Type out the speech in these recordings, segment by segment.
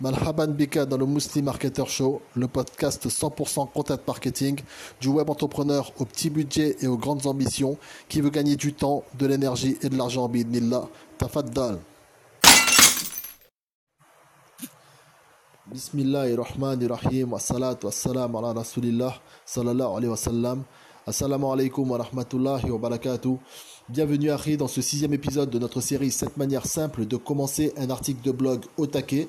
Malhaban Bika dans le Muslim Marketer Show, le podcast 100% content marketing, du web entrepreneur au petit budget et aux grandes ambitions, qui veut gagner du temps, de l'énergie et de l'argent bidnillah. Tafaddal. Bismillahirrahmanirrahim. Assalatu wassalam ala rasulillah sallallahu alayhi wa sallam. Assalamu alaikum wa rahmatullahi wa barakatuh. Bienvenue Harry dans ce sixième épisode de notre série 7 manières simples de commencer un article de blog au taquet.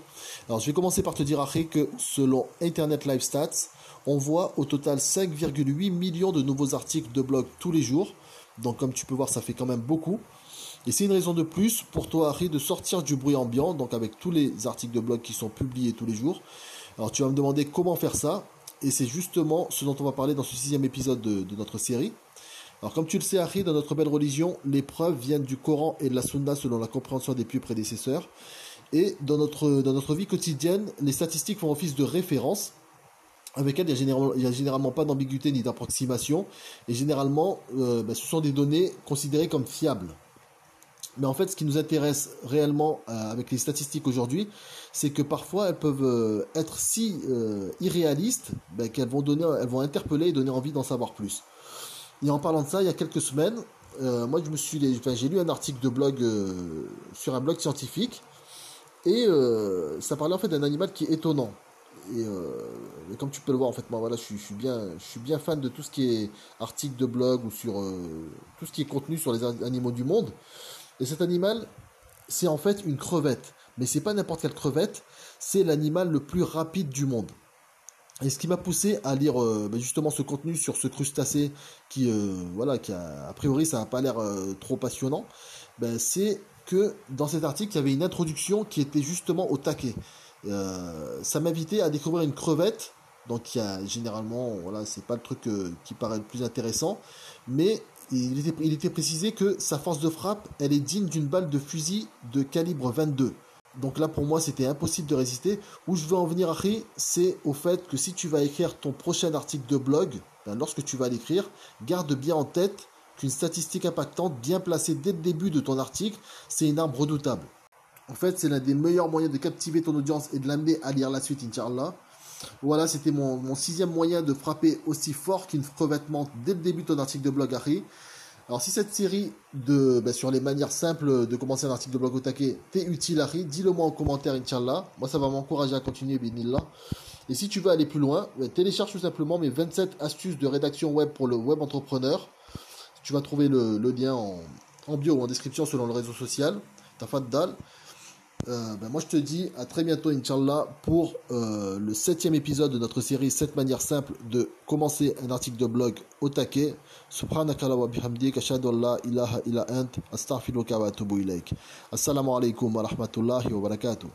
Alors je vais commencer par te dire Harry que selon Internet Live Stats, on voit au total 5,8 millions de nouveaux articles de blog tous les jours. Donc comme tu peux voir ça fait quand même beaucoup. Et c'est une raison de plus pour toi Harry de sortir du bruit ambiant, donc avec tous les articles de blog qui sont publiés tous les jours. Alors tu vas me demander comment faire ça. Et c'est justement ce dont on va parler dans ce sixième épisode de, notre série. Alors comme tu le sais, Harry, dans notre belle religion, les preuves viennent du Coran et de la Sunna selon la compréhension des pieux prédécesseurs. Et dans notre, vie quotidienne, les statistiques font office de référence avec elles, il n'y a, généralement pas d'ambiguïté ni d'approximation. Et généralement, euh, ben, ce sont des données considérées comme fiables. Mais en fait, ce qui nous intéresse réellement euh, avec les statistiques aujourd'hui, c'est que parfois elles peuvent euh, être si euh, irréalistes ben, qu'elles vont donner, elles vont interpeller et donner envie d'en savoir plus. Et en parlant de ça, il y a quelques semaines, moi je me suis, j'ai lu un article de blog sur un blog scientifique et ça parlait en fait d'un animal qui est étonnant. Et, comme tu peux le voir, en fait, moi voilà, je suis, bien, je suis bien fan de tout ce qui est article de blog ou sur tout ce qui est contenu sur les animaux du monde. Et cet animal, c'est en fait une crevette. Mais c'est pas n'importe quelle crevette, c'est l'animal le plus rapide du monde. Et ce qui m'a poussé à lire euh, ben justement ce contenu sur ce crustacé qui, euh, voilà, qui a, priori ça n'a pas l'air euh, trop passionnant, ben, c'est que dans cet article il y avait une introduction qui était justement au taquet. ça m'invitait à découvrir une crevette, donc il a généralement, voilà, c'est pas le truc qui paraît le plus intéressant, mais il était, précisé que sa force de frappe, elle est digne d'une balle de fusil de calibre 22. Donc là, pour moi, c'était impossible de résister. Où je veux en venir, après, c'est au fait que si tu vas écrire ton prochain article de blog, ben, lorsque tu vas l'écrire, garde bien en tête qu'une statistique impactante bien placée dès le début de ton article, c'est une arme redoutable. En fait, c'est l'un des meilleurs moyens de captiver ton audience et de l'amener à lire la suite, Inch'Allah. Voilà, c'était mon, sixième moyen de frapper aussi fort qu'une revêtement dès le début de ton article de blog, Harry. Alors, si cette série de, ben, sur les manières simples de commencer un article de blog au taquet t'est utile, Harry, dis-le moi en commentaire, Inch'Allah. Moi, ça va m'encourager à continuer, Binillah. Et si tu veux aller plus loin, ben, télécharge tout simplement mes 27 astuces de rédaction web pour le web entrepreneur. Tu vas trouver le, lien en, bio ou en description selon le réseau social. Tafaddal. Euh, ben moi je te dis à très bientôt Inch'Allah pour euh, le septième épisode de notre série 7 manières simples de commencer un article de blog au taquet. Subhanakala wa bihamdik ashadu la ilaha illa ant astaghfiruka wa atubu. Assalamu alaikum wa rahmatullahi wa barakatuh.